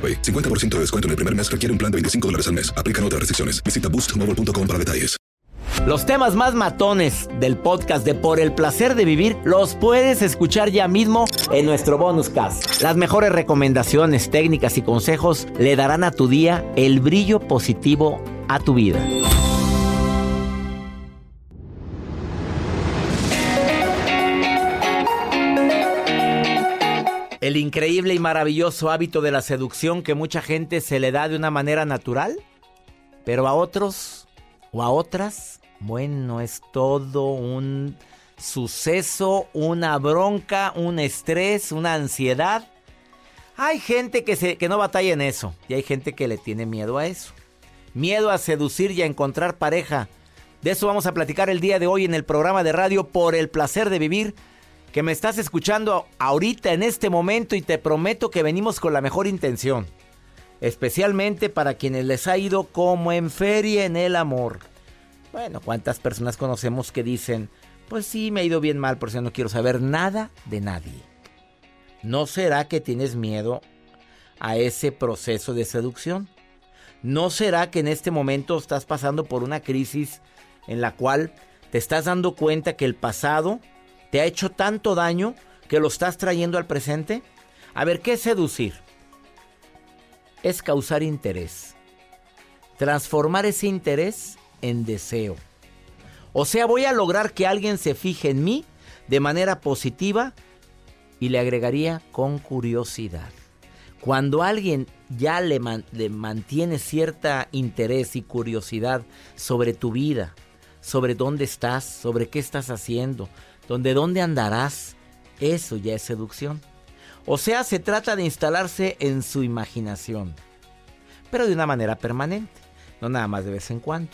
AroPay. 50% de descuento en el primer mes requiere un plan de 25 dólares al mes. Aplican otras restricciones. Visita boostmobile.com para detalles. Los temas más matones del podcast de Por el placer de vivir los puedes escuchar ya mismo en nuestro bonus cast. Las mejores recomendaciones, técnicas y consejos le darán a tu día el brillo positivo a tu vida. El increíble y maravilloso hábito de la seducción que mucha gente se le da de una manera natural, pero a otros o a otras, bueno, es todo un suceso, una bronca, un estrés, una ansiedad. Hay gente que, se, que no batalla en eso y hay gente que le tiene miedo a eso. Miedo a seducir y a encontrar pareja. De eso vamos a platicar el día de hoy en el programa de radio Por el placer de vivir que me estás escuchando ahorita en este momento y te prometo que venimos con la mejor intención. Especialmente para quienes les ha ido como en feria en el amor. Bueno, ¿cuántas personas conocemos que dicen, pues sí, me ha ido bien mal, por eso no quiero saber nada de nadie? ¿No será que tienes miedo a ese proceso de seducción? ¿No será que en este momento estás pasando por una crisis en la cual te estás dando cuenta que el pasado te ha hecho tanto daño que lo estás trayendo al presente? A ver, ¿qué es seducir? Es causar interés. Transformar ese interés en deseo. O sea, voy a lograr que alguien se fije en mí de manera positiva y le agregaría con curiosidad. Cuando alguien ya le, le mantiene cierta interés y curiosidad sobre tu vida, sobre dónde estás, sobre qué estás haciendo, donde dónde andarás, eso ya es seducción. O sea, se trata de instalarse en su imaginación, pero de una manera permanente, no nada más de vez en cuando.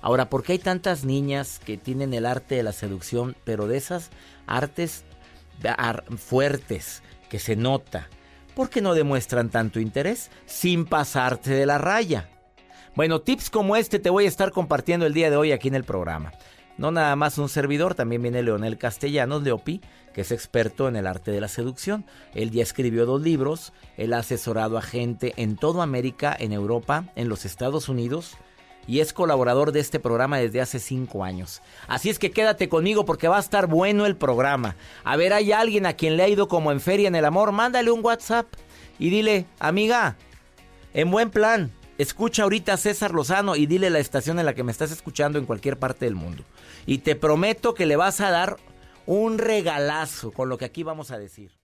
Ahora, ¿por qué hay tantas niñas que tienen el arte de la seducción, pero de esas artes fuertes que se nota? ¿Por qué no demuestran tanto interés sin pasarte de la raya? Bueno, tips como este te voy a estar compartiendo el día de hoy aquí en el programa. No nada más un servidor, también viene Leonel Castellanos, Leopi, que es experto en el arte de la seducción. Él ya escribió dos libros, él ha asesorado a gente en toda América, en Europa, en los Estados Unidos y es colaborador de este programa desde hace cinco años. Así es que quédate conmigo porque va a estar bueno el programa. A ver, hay alguien a quien le ha ido como en feria en el amor, mándale un WhatsApp y dile, amiga, en buen plan, escucha ahorita a César Lozano y dile la estación en la que me estás escuchando en cualquier parte del mundo. Y te prometo que le vas a dar un regalazo con lo que aquí vamos a decir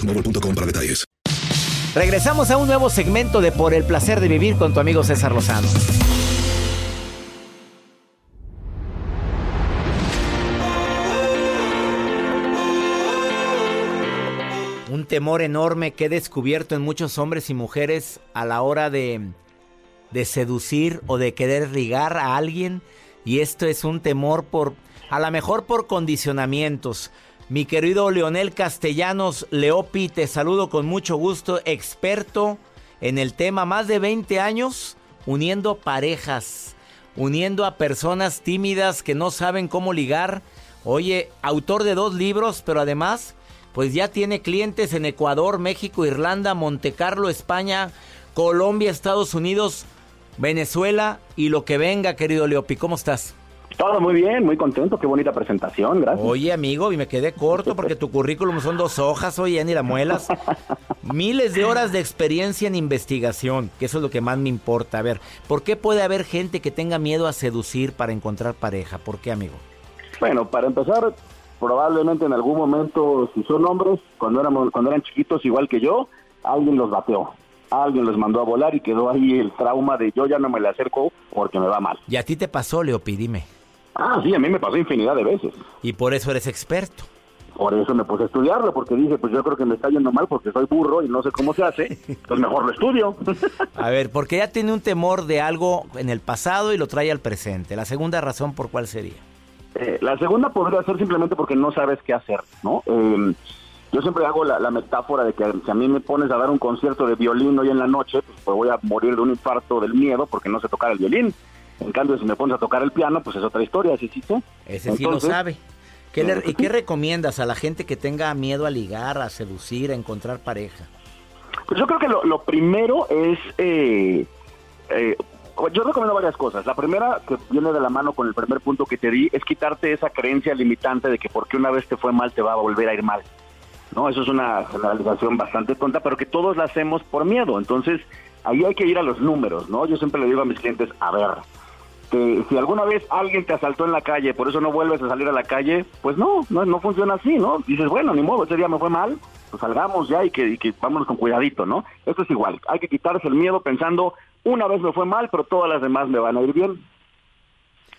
para detalles. Regresamos a un nuevo segmento de Por el placer de vivir con tu amigo César Lozano. Un temor enorme que he descubierto en muchos hombres y mujeres a la hora de, de seducir o de querer ligar a alguien. Y esto es un temor por, a lo mejor por condicionamientos. Mi querido Leonel Castellanos Leopi, te saludo con mucho gusto, experto en el tema, más de 20 años uniendo parejas, uniendo a personas tímidas que no saben cómo ligar. Oye, autor de dos libros, pero además, pues ya tiene clientes en Ecuador, México, Irlanda, Montecarlo, España, Colombia, Estados Unidos, Venezuela y lo que venga, querido Leopi. ¿Cómo estás? Todo muy bien, muy contento, qué bonita presentación, gracias. Oye, amigo, y me quedé corto porque tu currículum son dos hojas, oye, ni la muelas. Miles de horas de experiencia en investigación, que eso es lo que más me importa. A ver, ¿por qué puede haber gente que tenga miedo a seducir para encontrar pareja? ¿Por qué, amigo? Bueno, para empezar, probablemente en algún momento, si son hombres, cuando, éramos, cuando eran chiquitos igual que yo, alguien los bateó alguien los mandó a volar y quedó ahí el trauma de yo ya no me le acerco porque me va mal. ¿Y a ti te pasó, Leopi? Dime. Ah, sí, a mí me pasó infinidad de veces. Y por eso eres experto. Por eso me puse a estudiarlo, porque dije, pues yo creo que me está yendo mal porque soy burro y no sé cómo se hace, pues mejor lo estudio. a ver, porque ya tiene un temor de algo en el pasado y lo trae al presente. La segunda razón, ¿por cuál sería? Eh, la segunda podría ser simplemente porque no sabes qué hacer, ¿no? Em, yo siempre hago la, metáfora de que si a mí me pones a dar un concierto de violín hoy en la noche, pues, pues voy a morir de un infarto del miedo porque no sé tocar el violín. En cambio, si me pones a tocar el piano, pues es otra historia, ¿sí, sí, Ese sí lo sabe. ¿Qué ¿Y qué recomiendas a la gente que tenga miedo a ligar, a seducir, a encontrar pareja? Pues yo creo que lo, primero es... Eh, eh, yo recomiendo varias cosas. La primera, que viene de la mano con el primer punto que te di, es quitarte esa creencia limitante de que porque una vez te fue mal, te va a volver a ir mal. ¿no? Eso es una generalización bastante tonta, pero que todos la hacemos por miedo. Entonces, ahí hay que ir a los números, ¿no? Yo siempre le digo a mis clientes, a ver, que si alguna vez alguien te asaltó en la calle, por eso no vuelves a salir a la calle, pues no, no, no funciona así, ¿no? Dices, bueno, ni modo, ese día me fue mal, pues salgamos ya y que, y que vámonos con cuidadito, ¿no? Esto es igual, hay que quitarse el miedo pensando, una vez me fue mal, pero todas las demás me van a ir bien.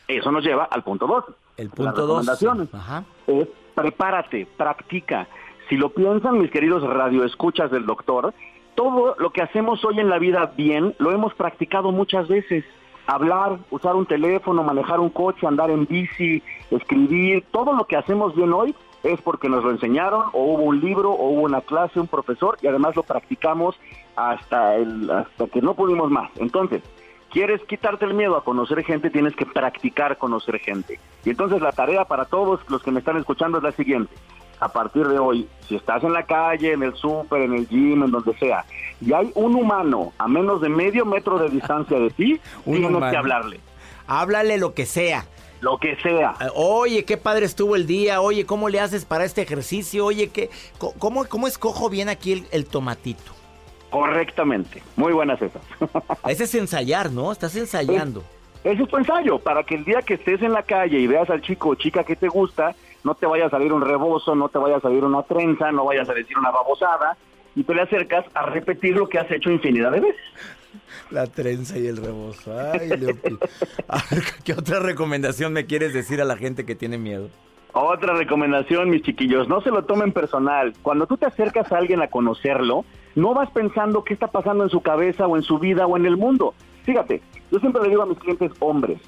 Eso nos lleva al punto dos. El punto dos. Ajá. Es prepárate, practica. Si lo piensan mis queridos radioescuchas del doctor, todo lo que hacemos hoy en la vida bien lo hemos practicado muchas veces hablar, usar un teléfono, manejar un coche, andar en bici, escribir, todo lo que hacemos bien hoy es porque nos lo enseñaron o hubo un libro o hubo una clase, un profesor y además lo practicamos hasta el hasta que no pudimos más. Entonces, quieres quitarte el miedo a conocer gente, tienes que practicar conocer gente. Y entonces la tarea para todos los que me están escuchando es la siguiente a partir de hoy, si estás en la calle, en el súper, en el gym, en donde sea, y hay un humano a menos de medio metro de distancia de ti, tienes que hablarle. Háblale lo que sea. Lo que sea. Eh, oye, qué padre estuvo el día. Oye, ¿cómo le haces para este ejercicio? Oye, ¿qué, cómo, ¿cómo escojo bien aquí el, tomatito? Correctamente. Muy buenas esas. Ese es ensayar, ¿no? Estás ensayando. Ese es tu ensayo, para que el día que estés en la calle y veas al chico o chica que te gusta, no te vaya a salir un rebozo, no te vaya a salir una trenza, no vayas a decir una babosada, y te le acercas a repetir lo que has hecho infinidad de veces. La trenza y el rebozo. Ay, ¿Qué otra recomendación me quieres decir a la gente que tiene miedo? Otra recomendación, mis chiquillos, no se lo tomen personal. Cuando tú te acercas a alguien a conocerlo, no vas pensando qué está pasando en su cabeza o en su vida o en el mundo. Fíjate, yo siempre le digo a mis clientes hombres,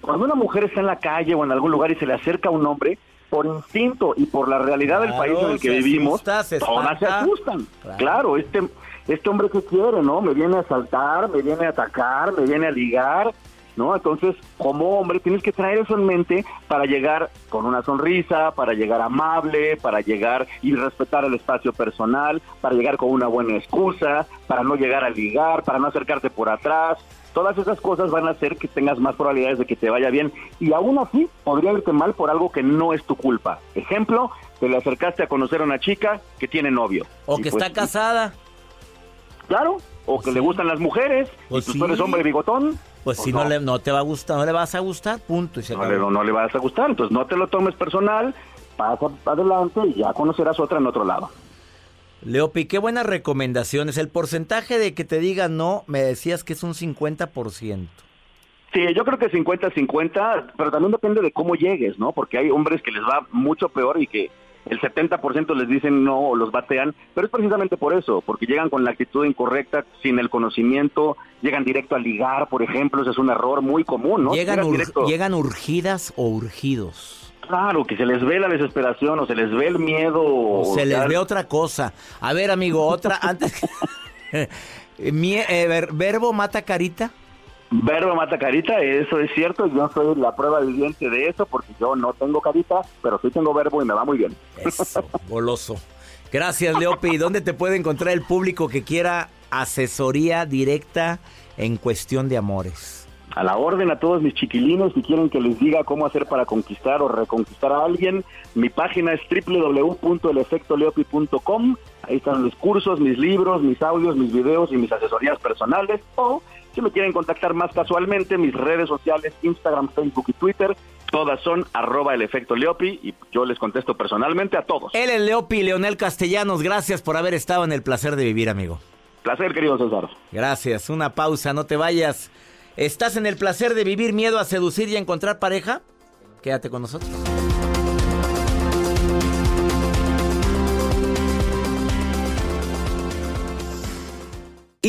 cuando una mujer está en la calle o en algún lugar y se le acerca a un hombre, por instinto y por la realidad del país en el que vivimos, todas se asustan. Claro. este, este hombre que quiere, ¿no? Me viene a asaltar, me viene a atacar, me viene a ligar, ¿no? Entonces, como hombre, tienes que traer eso en mente para llegar con una sonrisa, para llegar amable, para llegar y respetar el espacio personal, para llegar con una buena excusa, para no llegar a ligar, para no acercarte por atrás, Todas esas cosas van a hacer que tengas más probabilidades de que te vaya bien y aún así podría irte mal por algo que no es tu culpa. Ejemplo, te le acercaste a conocer a una chica que tiene novio. O que pues está casada. Claro, o que le gustan las mujeres, pues y tú eres hombre bigotón. Pues, si no. le, no te va a gustar, no le vas a gustar, punto. Y no, le, no, le vas a gustar, entonces no te lo tomes personal, pasa adelante y ya conocerás otra en otro lado. Leopi, qué buenas recomendaciones. El porcentaje de que te digan no, me decías que es un 50%. Sí, yo creo que 50-50, pero también depende de cómo llegues, ¿no? Porque hay hombres que les va mucho peor y que el 70% les dicen no o los batean, pero es precisamente por eso, porque llegan con la actitud incorrecta, sin el conocimiento, llegan directo a ligar, por ejemplo, ese es un error muy común, ¿no? Llegan, llegan urgidas o urgidos. Claro, que se les ve la desesperación o se les ve el miedo. O, se les ve otra cosa. A ver, amigo, otra, antes... Eh, ¿Verbo mata carita? Verbo mata carita, eso es cierto, yo soy la prueba viviente de eso porque yo no tengo carita, pero sí tengo verbo y me va muy bien. Eso, goloso. Gracias, Leopi. ¿Dónde te puede encontrar el público que quiera asesoría directa en cuestión de amores? A la orden a todos mis chiquilinos si quieren que les diga cómo hacer para conquistar o reconquistar a alguien. Mi página es www.elefectoleopi.com. Ahí están los cursos, mis libros, mis audios, mis videos y mis asesorías personales. O si me quieren contactar más casualmente, mis redes sociales, Instagram, Facebook y Twitter, todas son arroba el efecto Leopi y yo les contesto personalmente a todos. Él es Leopi, Leonel Castellanos, gracias por haber estado en el placer de vivir, amigo. Placer, querido César. Gracias, una pausa, no te vayas. ¿Estás en el placer de vivir miedo a seducir y a encontrar pareja? Quédate con nosotros.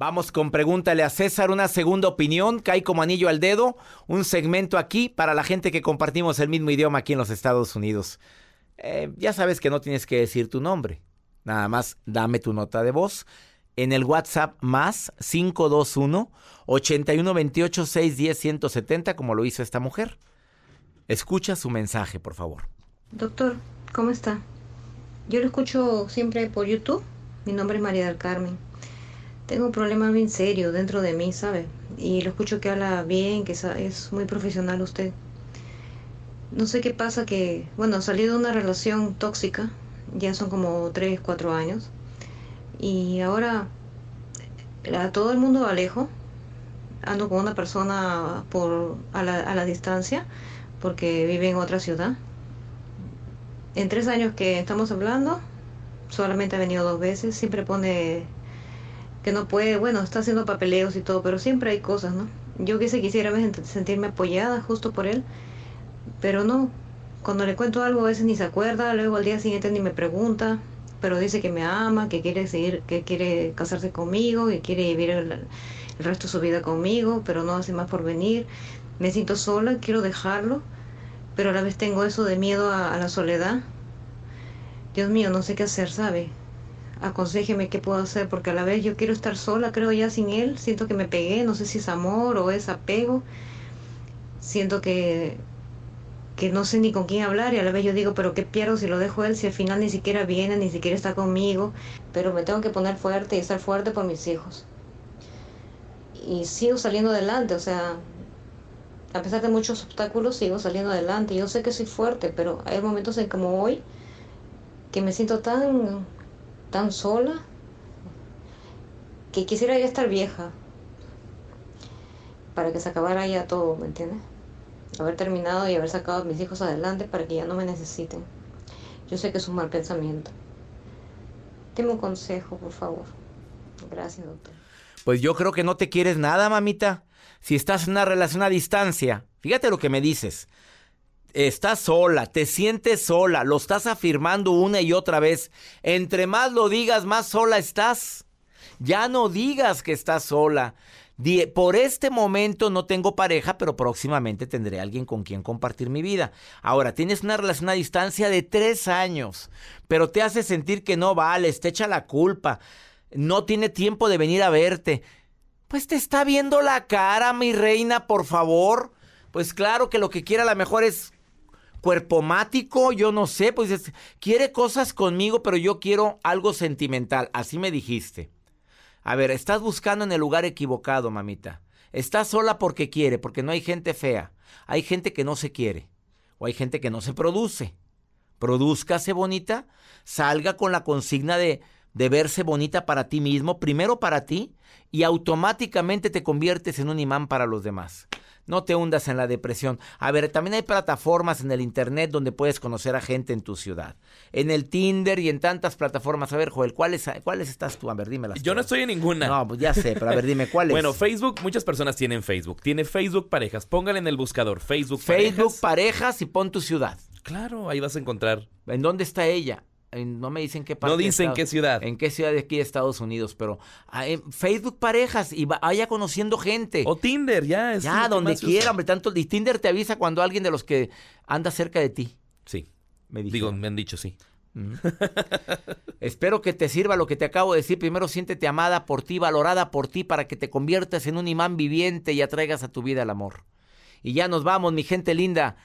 Vamos con Pregúntale a César, una segunda opinión, cae como anillo al dedo, un segmento aquí para la gente que compartimos el mismo idioma aquí en los Estados Unidos. Eh, ya sabes que no tienes que decir tu nombre, nada más dame tu nota de voz en el WhatsApp más 521 8128 610 170 como lo hizo esta mujer. Escucha su mensaje, por favor. Doctor, ¿cómo está? Yo lo escucho siempre por YouTube. Mi nombre es María del Carmen tengo un problema bien serio dentro de mí, ¿sabe? Y lo escucho que habla bien, que es muy profesional usted. No sé qué pasa que, bueno, salí de una relación tóxica, ya son como 3, 4 años, y ahora a todo el mundo alejo, ando con una persona por, a, la, a la distancia, porque vive en otra ciudad. En tres años que estamos hablando, solamente ha venido dos veces, siempre pone que no puede, bueno, está haciendo papeleos y todo, pero siempre hay cosas, ¿no? Yo que se quisiera sentirme apoyada justo por él, pero no. Cuando le cuento algo a veces ni se acuerda, luego al día siguiente ni me pregunta, pero dice que me ama, que quiere seguir, que quiere casarse conmigo, que quiere vivir el, resto de su vida conmigo, pero no hace más por venir. Me siento sola, quiero dejarlo, pero a la vez tengo eso de miedo a la soledad. Dios mío, no sé qué hacer, ¿sabe? Aconsejeme qué puedo hacer, porque a la vez yo quiero estar sola, creo ya sin él, siento que me pegué, no sé si es amor o es apego, siento que, que no sé ni con quién hablar y a la vez yo digo, pero qué pierdo si lo dejo él, si al final ni siquiera viene, ni siquiera está conmigo, pero me tengo que poner fuerte y estar fuerte por mis hijos. Y sigo saliendo adelante, o sea, a pesar de muchos obstáculos, sigo saliendo adelante. Yo sé que soy fuerte, pero hay momentos en como hoy que me siento tan tan sola que quisiera ya estar vieja para que se acabara ya todo, ¿me entiendes? Haber terminado y haber sacado a mis hijos adelante para que ya no me necesiten. Yo sé que es un mal pensamiento. Dime un consejo, por favor. Gracias, doctor. Pues yo creo que no te quieres nada, mamita. Si estás en una relación a distancia, fíjate lo que me dices estás sola, te sientes sola, lo estás afirmando una y otra vez. Entre más lo digas, más sola estás. Ya no digas que estás sola. Por este momento no tengo pareja, pero próximamente tendré alguien con quien compartir mi vida. Ahora, tienes una relación a distancia de tres años, pero te hace sentir que no vales, te echa la culpa, no tiene tiempo de venir a verte. Pues te está viendo la cara, mi reina, por favor. Pues claro que lo que quiere a lo mejor es cuerpomático, yo no sé, pues es- quiere cosas conmigo, pero yo quiero algo sentimental, así me dijiste. A ver, estás buscando en el lugar equivocado, mamita. Estás sola porque quiere, porque no hay gente fea. Hay gente que no se quiere. O hay gente que no se produce. Produzcase bonita, salga con la consigna de, de verse bonita para ti mismo, primero para ti, y automáticamente te conviertes en un imán para los demás. No te hundas en la depresión. A ver, también hay plataformas en el internet donde puedes conocer a gente en tu ciudad. En el Tinder y en tantas plataformas. A ver, Joel, ¿cuáles, cuáles estás tú? A ver, dímelas. Yo no estoy en ninguna. No, pues ya sé, pero a ver, dime, ¿cuáles? Bueno, Facebook, muchas personas tienen Facebook. Tiene Facebook Parejas. Póngale en el buscador Facebook, Facebook Parejas. parejas y pon tu ciudad. Claro, ahí vas a encontar. ¿En dónde está ella? En- no me dicen qué parte. No dicen Estados- qué ciudad. En qué ciudad de aquí de Estados Unidos, pero ah, en Facebook parejas y va- vaya conociendo gente. O Tinder, ya. Es ya, donde quiera, hombre. Tanto, y Tinder te avisa cuando alguien de los que anda cerca de ti. Sí. Me Digo, me han dicho sí. Espero que te sirva lo que te acabo de decir. Primero siéntete amada por ti, valorada por ti, para que te conviertas en un imán viviente y atraigas a tu vida el amor. Y ya nos vamos, mi gente linda.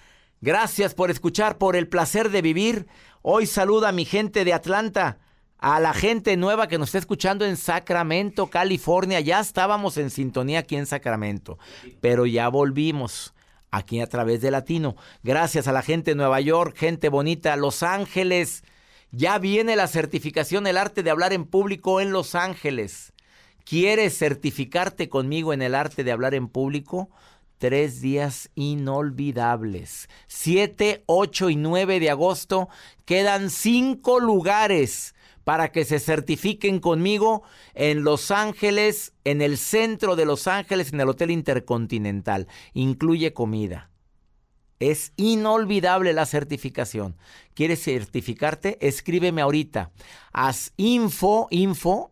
Gracias por escuchar, por el placer de vivir. Hoy saluda a mi gente de Atlanta, a la gente nueva que nos está escuchando en Sacramento, California. Ya estábamos en sintonía aquí en Sacramento, pero ya volvimos aquí a través de Latino. Gracias a la gente de Nueva York, gente bonita, Los Ángeles. Ya viene la certificación El arte de hablar en público en Los Ángeles. ¿Quieres certificarte conmigo en el arte de hablar en público? Tres días inolvidables. 7, 8 y 9 de agosto. Quedan cinco lugares para que se certifiquen conmigo en Los Ángeles, en el centro de Los Ángeles, en el Hotel Intercontinental. Incluye comida. Es inolvidable la certificación. ¿Quieres certificarte? Escríbeme ahorita. Haz info, info,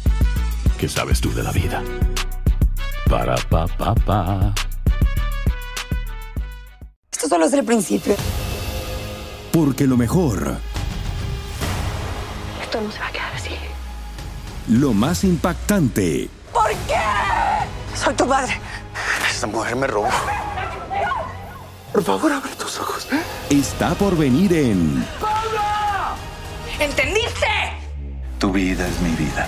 ¿qué sabes tú de la vida? Para, pa, pa, pa. Esto solo es el principio. Porque lo mejor, Esto no se va a quedar así. lo más impactante, ¿Por qué? Soy tu madre. Esta mujer me robó. Por favor, abre tus ojos. está por venir en ¿Entendiste? Tu vida es mi vida.